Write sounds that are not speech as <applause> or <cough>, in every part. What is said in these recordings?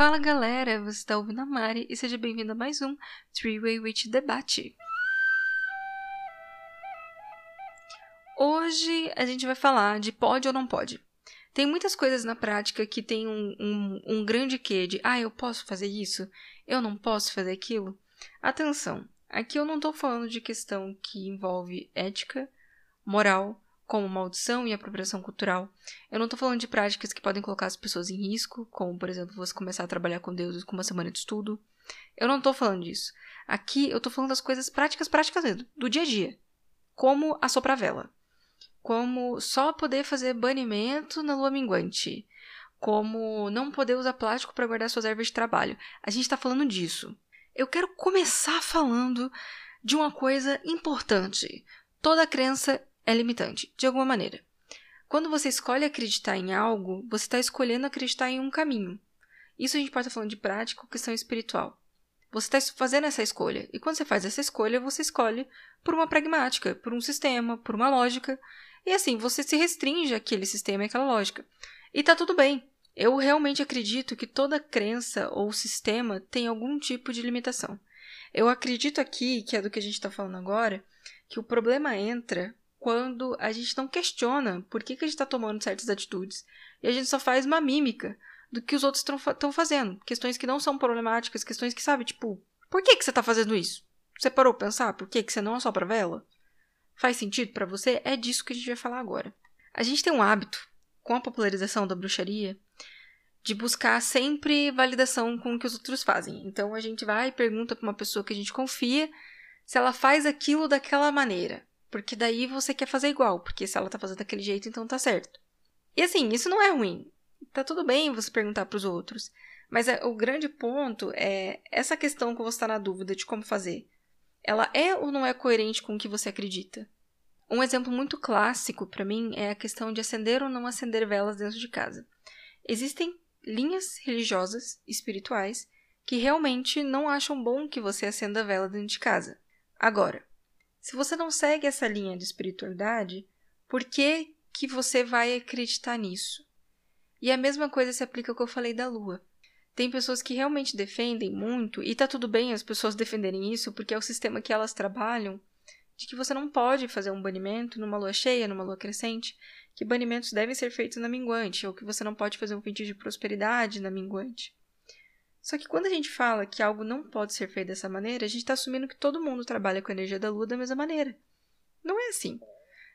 Fala galera, você está ouvindo a Mari e seja bem-vindo a mais um Three Way Witch Debate. Hoje a gente vai falar de pode ou não pode. Tem muitas coisas na prática que tem um, um, um grande quê de ah, eu posso fazer isso, eu não posso fazer aquilo. Atenção, aqui eu não estou falando de questão que envolve ética, moral, como maldição e apropriação cultural. Eu não estou falando de práticas que podem colocar as pessoas em risco, como, por exemplo, você começar a trabalhar com deuses com uma semana de estudo. Eu não estou falando disso. Aqui eu estou falando das coisas práticas, práticas mesmo, do dia a dia. Como assoprar vela. Como só poder fazer banimento na lua minguante. Como não poder usar plástico para guardar suas ervas de trabalho. A gente está falando disso. Eu quero começar falando de uma coisa importante. Toda crença é limitante, de alguma maneira. Quando você escolhe acreditar em algo, você está escolhendo acreditar em um caminho. Isso a gente pode estar falando de prática ou questão espiritual. Você está fazendo essa escolha. E quando você faz essa escolha, você escolhe por uma pragmática, por um sistema, por uma lógica. E assim, você se restringe àquele sistema e àquela lógica. E tá tudo bem. Eu realmente acredito que toda crença ou sistema tem algum tipo de limitação. Eu acredito aqui, que é do que a gente está falando agora, que o problema entra quando a gente não questiona por que, que a gente está tomando certas atitudes e a gente só faz uma mímica do que os outros estão fazendo. Questões que não são problemáticas, questões que, sabe, tipo, por que, que você está fazendo isso? Você parou pra pensar por que, que você não assopra vela? Faz sentido para você? É disso que a gente vai falar agora. A gente tem um hábito, com a popularização da bruxaria, de buscar sempre validação com o que os outros fazem. Então a gente vai e pergunta para uma pessoa que a gente confia se ela faz aquilo daquela maneira. Porque daí você quer fazer igual, porque se ela tá fazendo daquele jeito, então tá certo. E assim, isso não é ruim. Tá tudo bem você perguntar para os outros. Mas é, o grande ponto é essa questão que você está na dúvida de como fazer. Ela é ou não é coerente com o que você acredita? Um exemplo muito clássico para mim é a questão de acender ou não acender velas dentro de casa. Existem linhas religiosas, espirituais, que realmente não acham bom que você acenda vela dentro de casa. Agora, se você não segue essa linha de espiritualidade, por que, que você vai acreditar nisso? E a mesma coisa se aplica ao que eu falei da lua. Tem pessoas que realmente defendem muito, e tá tudo bem as pessoas <laughs> defenderem isso, porque é o sistema que elas trabalham, de que você não pode fazer um banimento numa lua cheia, numa lua crescente, que banimentos devem ser feitos na minguante, ou que você não pode fazer um feitiço de prosperidade na minguante. Só que quando a gente fala que algo não pode ser feito dessa maneira, a gente está assumindo que todo mundo trabalha com a energia da lua da mesma maneira. Não é assim.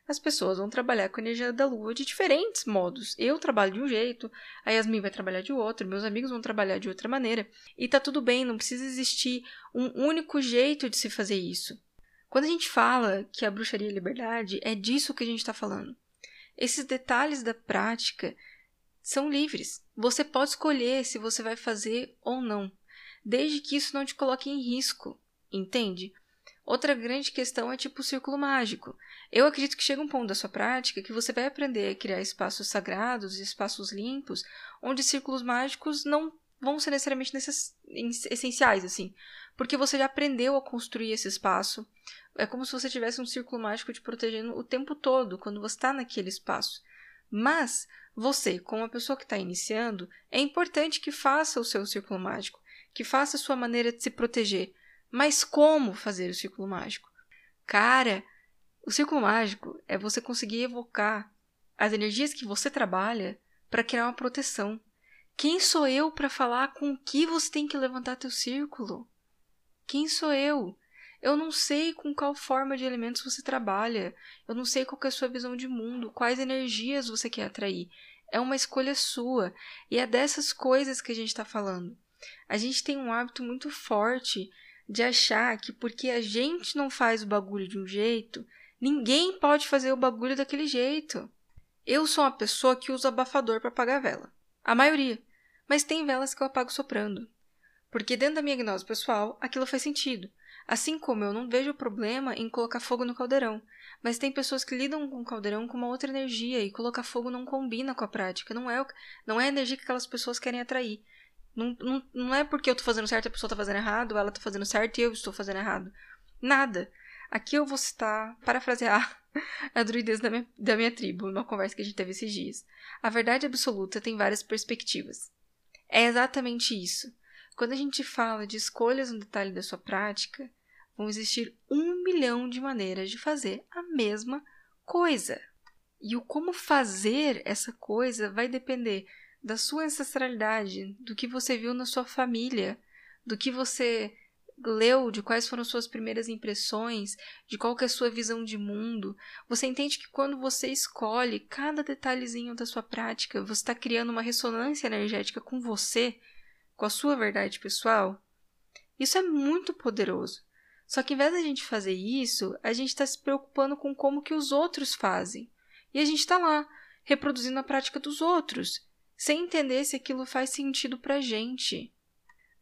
As pessoas vão trabalhar com a energia da lua de diferentes modos. Eu trabalho de um jeito, a Yasmin vai trabalhar de outro, meus amigos vão trabalhar de outra maneira. E tá tudo bem, não precisa existir um único jeito de se fazer isso. Quando a gente fala que a bruxaria é liberdade, é disso que a gente está falando. Esses detalhes da prática são livres. Você pode escolher se você vai fazer ou não, desde que isso não te coloque em risco, entende? Outra grande questão é tipo o círculo mágico. Eu acredito que chega um ponto da sua prática que você vai aprender a criar espaços sagrados espaços limpos, onde círculos mágicos não vão ser necessariamente necess... essenciais, assim, porque você já aprendeu a construir esse espaço. É como se você tivesse um círculo mágico te protegendo o tempo todo quando você está naquele espaço. Mas você, como uma pessoa que está iniciando, é importante que faça o seu círculo mágico, que faça a sua maneira de se proteger. Mas como fazer o círculo mágico? Cara, o círculo mágico é você conseguir evocar as energias que você trabalha para criar uma proteção. Quem sou eu para falar com o que você tem que levantar teu círculo? Quem sou eu? Eu não sei com qual forma de elementos você trabalha. Eu não sei qual é a sua visão de mundo, quais energias você quer atrair. É uma escolha sua. E é dessas coisas que a gente está falando. A gente tem um hábito muito forte de achar que porque a gente não faz o bagulho de um jeito, ninguém pode fazer o bagulho daquele jeito. Eu sou uma pessoa que usa abafador para apagar vela. A maioria. Mas tem velas que eu apago soprando. Porque dentro da minha gnose pessoal, aquilo faz sentido. Assim como eu não vejo problema em colocar fogo no caldeirão, mas tem pessoas que lidam com o caldeirão com uma outra energia e colocar fogo não combina com a prática, não é, não é a energia que aquelas pessoas querem atrair. Não, não, não é porque eu estou fazendo certo a pessoa está fazendo errado, ela está fazendo certo e eu estou fazendo errado. Nada. Aqui eu vou citar, parafrasear <laughs> a druidez da minha, da minha tribo, numa conversa que a gente teve esses dias. A verdade absoluta tem várias perspectivas. É exatamente isso. Quando a gente fala de escolhas no detalhe da sua prática, vão existir um milhão de maneiras de fazer a mesma coisa. E o como fazer essa coisa vai depender da sua ancestralidade, do que você viu na sua família, do que você leu, de quais foram suas primeiras impressões, de qual é a sua visão de mundo. Você entende que quando você escolhe cada detalhezinho da sua prática, você está criando uma ressonância energética com você com a sua verdade pessoal, isso é muito poderoso. Só que em vez da gente fazer isso, a gente está se preocupando com como que os outros fazem. E a gente está lá, reproduzindo a prática dos outros, sem entender se aquilo faz sentido para a gente.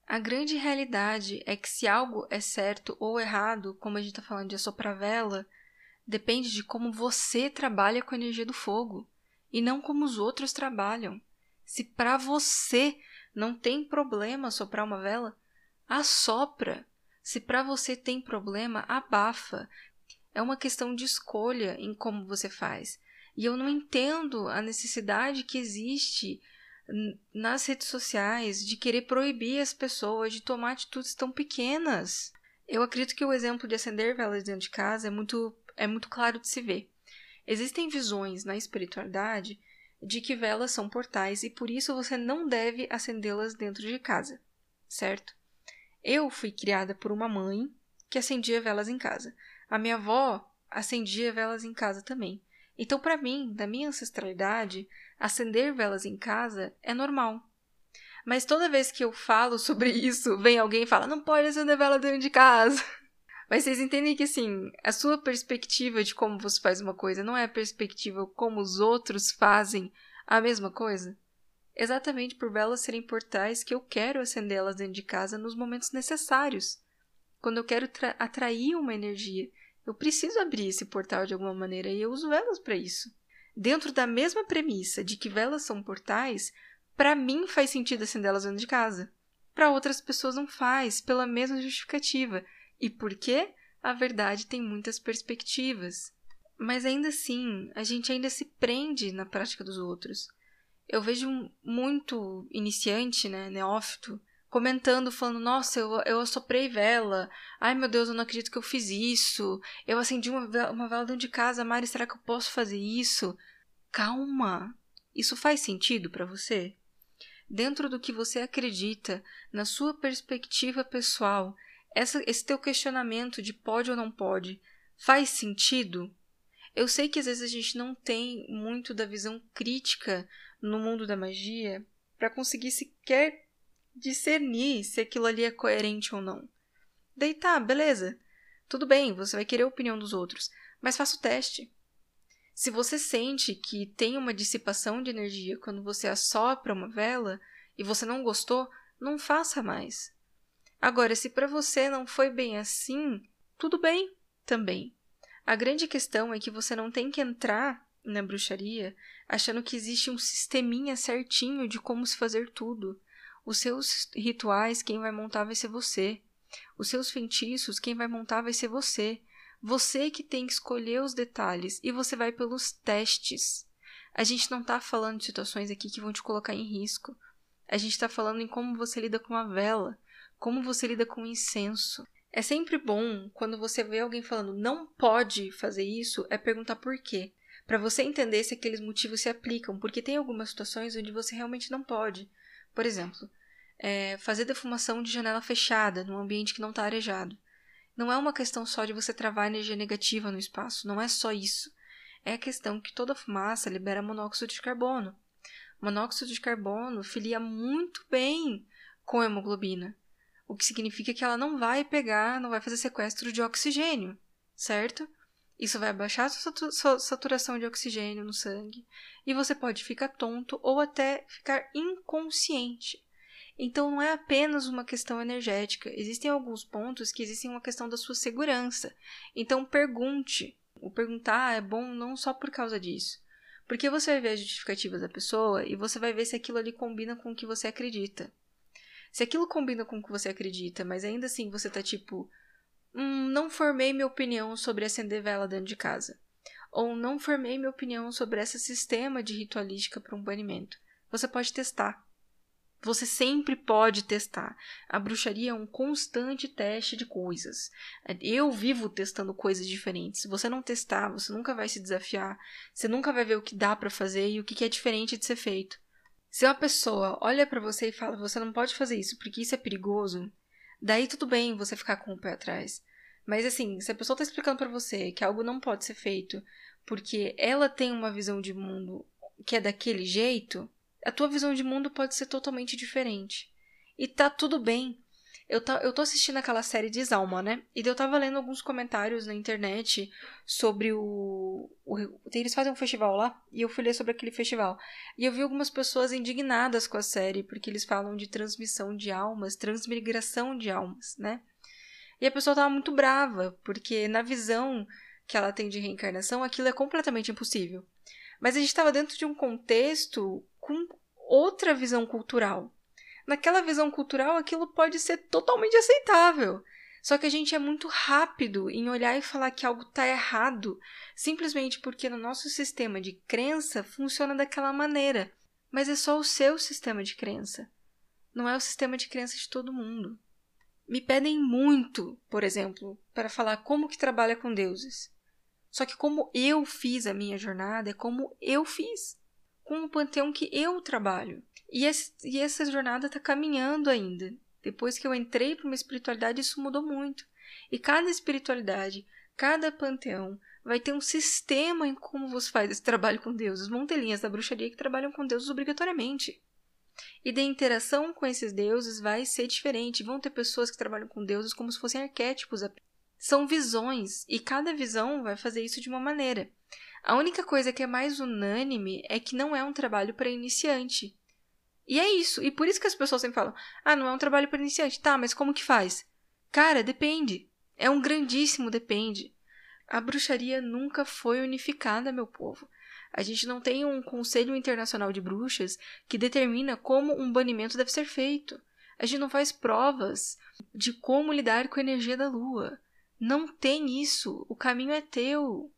A grande realidade é que se algo é certo ou errado, como a gente está falando de assoprar vela, depende de como você trabalha com a energia do fogo e não como os outros trabalham. Se para você não tem problema soprar uma vela? Assopra. Se para você tem problema, abafa. É uma questão de escolha em como você faz. E eu não entendo a necessidade que existe nas redes sociais de querer proibir as pessoas de tomar atitudes tão pequenas. Eu acredito que o exemplo de acender velas dentro de casa é muito, é muito claro de se ver. Existem visões na espiritualidade de que velas são portais e por isso você não deve acendê-las dentro de casa, certo? Eu fui criada por uma mãe que acendia velas em casa. A minha avó acendia velas em casa também. Então, para mim, da minha ancestralidade, acender velas em casa é normal. Mas toda vez que eu falo sobre isso, vem alguém e fala: não pode acender vela dentro de casa. Mas vocês entendem que, assim, a sua perspectiva de como você faz uma coisa não é a perspectiva como os outros fazem a mesma coisa? Exatamente por velas serem portais que eu quero acendê-las dentro de casa nos momentos necessários. Quando eu quero atrair uma energia, eu preciso abrir esse portal de alguma maneira e eu uso velas para isso. Dentro da mesma premissa de que velas são portais, para mim faz sentido acendê-las dentro de casa. Para outras pessoas não faz, pela mesma justificativa. E por quê? A verdade tem muitas perspectivas. Mas ainda assim, a gente ainda se prende na prática dos outros. Eu vejo muito iniciante, né, neófito, comentando, falando: Nossa, eu, eu assoprei vela. Ai meu Deus, eu não acredito que eu fiz isso. Eu acendi uma, uma vela dentro de casa. Mari, será que eu posso fazer isso? Calma. Isso faz sentido para você? Dentro do que você acredita, na sua perspectiva pessoal, essa, esse teu questionamento de pode ou não pode faz sentido? Eu sei que às vezes a gente não tem muito da visão crítica no mundo da magia para conseguir sequer discernir se aquilo ali é coerente ou não. Daí tá, beleza. Tudo bem, você vai querer a opinião dos outros, mas faça o teste. Se você sente que tem uma dissipação de energia quando você assopra uma vela e você não gostou, não faça mais. Agora, se para você não foi bem assim, tudo bem também. A grande questão é que você não tem que entrar na bruxaria achando que existe um sisteminha certinho de como se fazer tudo. Os seus rituais, quem vai montar vai ser você. Os seus feitiços, quem vai montar vai ser você. Você que tem que escolher os detalhes e você vai pelos testes. A gente não está falando de situações aqui que vão te colocar em risco. A gente está falando em como você lida com a vela. Como você lida com incenso? É sempre bom quando você vê alguém falando não pode fazer isso, é perguntar por quê. Para você entender se aqueles motivos se aplicam, porque tem algumas situações onde você realmente não pode. Por exemplo, é, fazer defumação de janela fechada num ambiente que não está arejado. Não é uma questão só de você travar energia negativa no espaço, não é só isso. É a questão que toda fumaça libera monóxido de carbono. Monóxido de carbono filia muito bem com hemoglobina o que significa que ela não vai pegar, não vai fazer sequestro de oxigênio, certo? Isso vai abaixar a sua saturação de oxigênio no sangue e você pode ficar tonto ou até ficar inconsciente. Então não é apenas uma questão energética, existem alguns pontos que existem uma questão da sua segurança. Então pergunte. O perguntar é bom não só por causa disso. Porque você vai ver as justificativas da pessoa e você vai ver se aquilo ali combina com o que você acredita. Se aquilo combina com o que você acredita, mas ainda assim você tá tipo, hum, não formei minha opinião sobre acender vela dentro de casa. Ou não formei minha opinião sobre esse sistema de ritualística para um banimento. Você pode testar. Você sempre pode testar. A bruxaria é um constante teste de coisas. Eu vivo testando coisas diferentes. Se você não testar, você nunca vai se desafiar. Você nunca vai ver o que dá para fazer e o que é diferente de ser feito. Se uma pessoa olha para você e fala: "Você não pode fazer isso porque isso é perigoso", daí tudo bem você ficar com o pé atrás. Mas assim, se a pessoa está explicando para você que algo não pode ser feito porque ela tem uma visão de mundo que é daquele jeito, a tua visão de mundo pode ser totalmente diferente. E tá tudo bem. Eu, tá, eu tô assistindo aquela série de Zalma, né? E eu tava lendo alguns comentários na internet sobre o, o. Eles fazem um festival lá, e eu fui ler sobre aquele festival. E eu vi algumas pessoas indignadas com a série, porque eles falam de transmissão de almas, transmigração de almas, né? E a pessoa tava muito brava, porque na visão que ela tem de reencarnação, aquilo é completamente impossível. Mas a gente estava dentro de um contexto com outra visão cultural. Naquela visão cultural, aquilo pode ser totalmente aceitável. Só que a gente é muito rápido em olhar e falar que algo está errado, simplesmente porque no nosso sistema de crença funciona daquela maneira. Mas é só o seu sistema de crença. Não é o sistema de crença de todo mundo. Me pedem muito, por exemplo, para falar como que trabalha com deuses. Só que como eu fiz a minha jornada é como eu fiz, com o panteão que eu trabalho. E, esse, e essa jornada está caminhando ainda. Depois que eu entrei para uma espiritualidade, isso mudou muito. E cada espiritualidade, cada panteão, vai ter um sistema em como você faz esse trabalho com deuses. Vão ter linhas da bruxaria que trabalham com deuses obrigatoriamente. E da interação com esses deuses vai ser diferente. Vão ter pessoas que trabalham com deuses como se fossem arquétipos são visões e cada visão vai fazer isso de uma maneira. A única coisa que é mais unânime é que não é um trabalho para iniciante. E é isso. E por isso que as pessoas sempre falam: ah, não é um trabalho para iniciante. Tá, mas como que faz? Cara, depende. É um grandíssimo depende. A bruxaria nunca foi unificada, meu povo. A gente não tem um Conselho Internacional de Bruxas que determina como um banimento deve ser feito. A gente não faz provas de como lidar com a energia da lua. Não tem isso. O caminho é teu.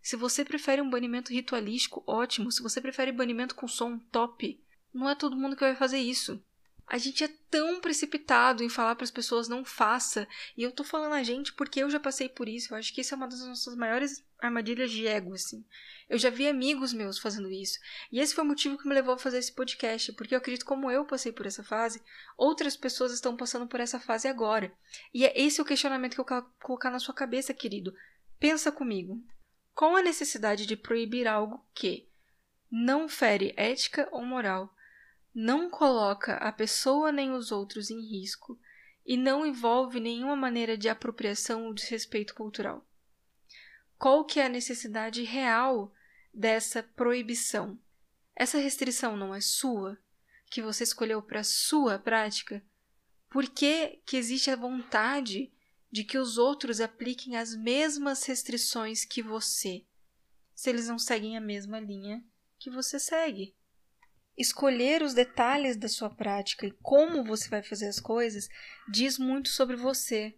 Se você prefere um banimento ritualístico, ótimo. Se você prefere banimento com som, top. Não é todo mundo que vai fazer isso. A gente é tão precipitado em falar para as pessoas não faça. E eu tô falando a gente porque eu já passei por isso. Eu acho que isso é uma das nossas maiores armadilhas de ego, assim. Eu já vi amigos meus fazendo isso. E esse foi o motivo que me levou a fazer esse podcast, porque eu acredito como eu passei por essa fase, outras pessoas estão passando por essa fase agora. E é esse o questionamento que eu quero colocar na sua cabeça, querido. Pensa comigo. Qual a necessidade de proibir algo que não fere ética ou moral, não coloca a pessoa nem os outros em risco e não envolve nenhuma maneira de apropriação ou desrespeito cultural? qual que é a necessidade real dessa proibição. Essa restrição não é sua, que você escolheu para sua prática? Por que, que existe a vontade de que os outros apliquem as mesmas restrições que você, se eles não seguem a mesma linha que você segue? Escolher os detalhes da sua prática e como você vai fazer as coisas diz muito sobre você,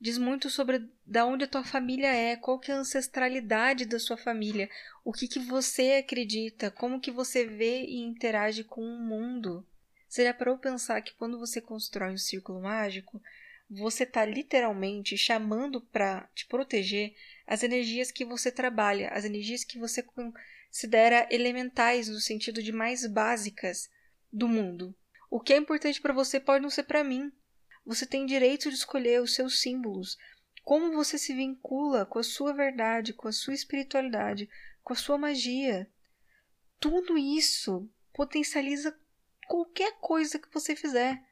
diz muito sobre da onde a tua família é, qual que é a ancestralidade da sua família, o que que você acredita, como que você vê e interage com o mundo. Seria para eu pensar que quando você constrói um círculo mágico, você está literalmente chamando para te proteger as energias que você trabalha, as energias que você considera elementais no sentido de mais básicas do mundo. O que é importante para você pode não ser para mim, você tem direito de escolher os seus símbolos, como você se vincula com a sua verdade, com a sua espiritualidade, com a sua magia. Tudo isso potencializa qualquer coisa que você fizer.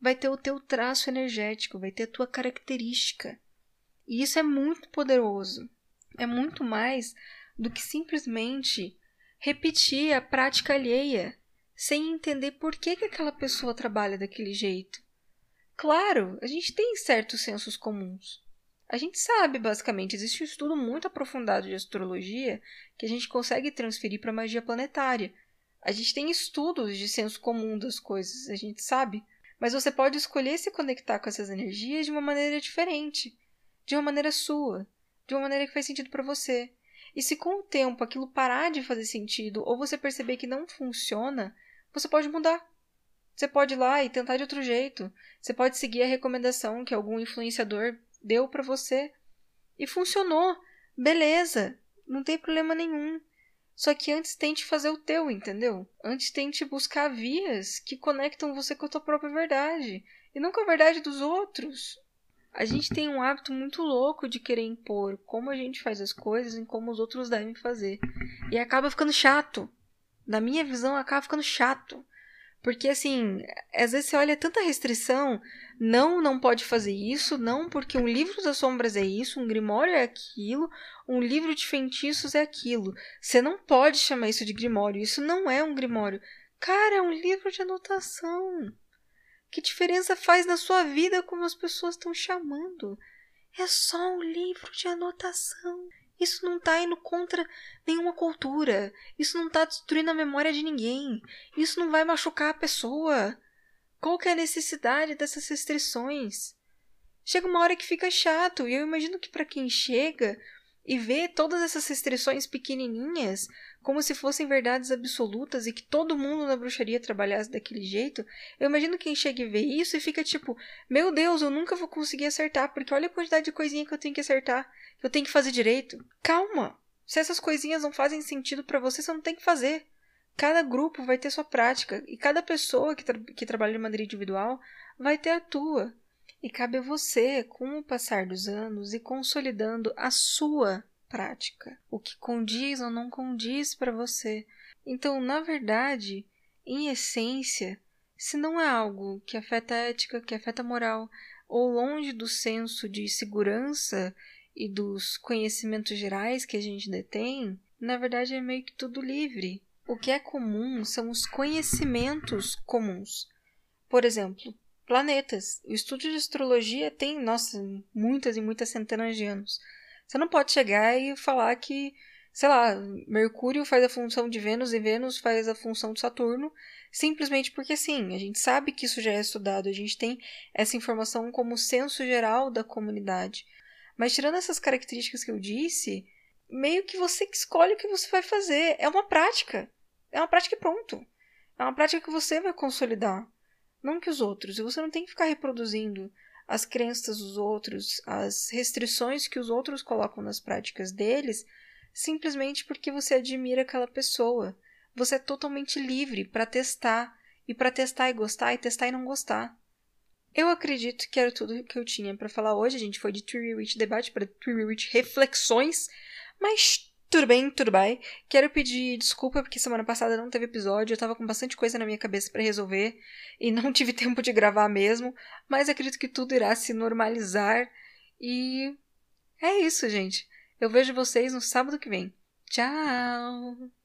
Vai ter o teu traço energético, vai ter a tua característica. E isso é muito poderoso. É muito mais do que simplesmente repetir a prática alheia, sem entender por que, que aquela pessoa trabalha daquele jeito. Claro, a gente tem certos sensos comuns. A gente sabe, basicamente, existe um estudo muito aprofundado de astrologia que a gente consegue transferir para magia planetária. A gente tem estudos de senso comum das coisas, a gente sabe. Mas você pode escolher se conectar com essas energias de uma maneira diferente, de uma maneira sua, de uma maneira que faz sentido para você. E se com o tempo aquilo parar de fazer sentido ou você perceber que não funciona, você pode mudar. Você pode ir lá e tentar de outro jeito. Você pode seguir a recomendação que algum influenciador deu para você. E funcionou. Beleza. Não tem problema nenhum. Só que antes tente fazer o teu, entendeu? Antes tente buscar vias que conectam você com a tua própria verdade. E não com a verdade dos outros. A gente tem um hábito muito louco de querer impor como a gente faz as coisas e como os outros devem fazer. E acaba ficando chato. Na minha visão, acaba ficando chato. Porque, assim, às vezes você olha tanta restrição, não, não pode fazer isso, não, porque um livro das sombras é isso, um grimório é aquilo, um livro de feitiços é aquilo. Você não pode chamar isso de grimório, isso não é um grimório. Cara, é um livro de anotação. Que diferença faz na sua vida como as pessoas estão chamando? É só um livro de anotação. Isso não está indo contra nenhuma cultura. Isso não está destruindo a memória de ninguém. Isso não vai machucar a pessoa. Qual que é a necessidade dessas restrições? Chega uma hora que fica chato, e eu imagino que para quem chega e vê todas essas restrições pequenininhas como se fossem verdades absolutas e que todo mundo na bruxaria trabalhasse daquele jeito, eu imagino quem chega e vê isso e fica tipo, meu Deus, eu nunca vou conseguir acertar, porque olha a quantidade de coisinha que eu tenho que acertar eu tenho que fazer direito. Calma! Se essas coisinhas não fazem sentido para você, você não tem que fazer. Cada grupo vai ter sua prática e cada pessoa que, tra que trabalha de maneira individual vai ter a tua. E cabe a você, com o passar dos anos, e consolidando a sua prática, o que condiz ou não condiz para você. Então, na verdade, em essência, se não é algo que afeta a ética, que afeta a moral, ou longe do senso de segurança e dos conhecimentos gerais que a gente detém, na verdade é meio que tudo livre. O que é comum são os conhecimentos comuns. Por exemplo, planetas. O estudo de astrologia tem, nossa, muitas e muitas centenas de anos. Você não pode chegar e falar que, sei lá, Mercúrio faz a função de Vênus e Vênus faz a função de Saturno, simplesmente porque sim, a gente sabe que isso já é estudado, a gente tem essa informação como senso geral da comunidade. Mas tirando essas características que eu disse, meio que você que escolhe o que você vai fazer. É uma prática. É uma prática e pronto. É uma prática que você vai consolidar. Não que os outros. E você não tem que ficar reproduzindo as crenças dos outros, as restrições que os outros colocam nas práticas deles, simplesmente porque você admira aquela pessoa. Você é totalmente livre para testar. E para testar e gostar, e testar e não gostar. Eu acredito que era tudo que eu tinha para falar hoje. A gente foi de Tree Witch debate para Tree Witch reflexões, mas tudo bem, tudo bem. Quero pedir desculpa porque semana passada não teve episódio, eu tava com bastante coisa na minha cabeça para resolver e não <laughs> tive tempo de gravar mesmo, mas acredito que tudo irá se normalizar e é isso, gente. Eu vejo vocês no sábado que vem. Tchau!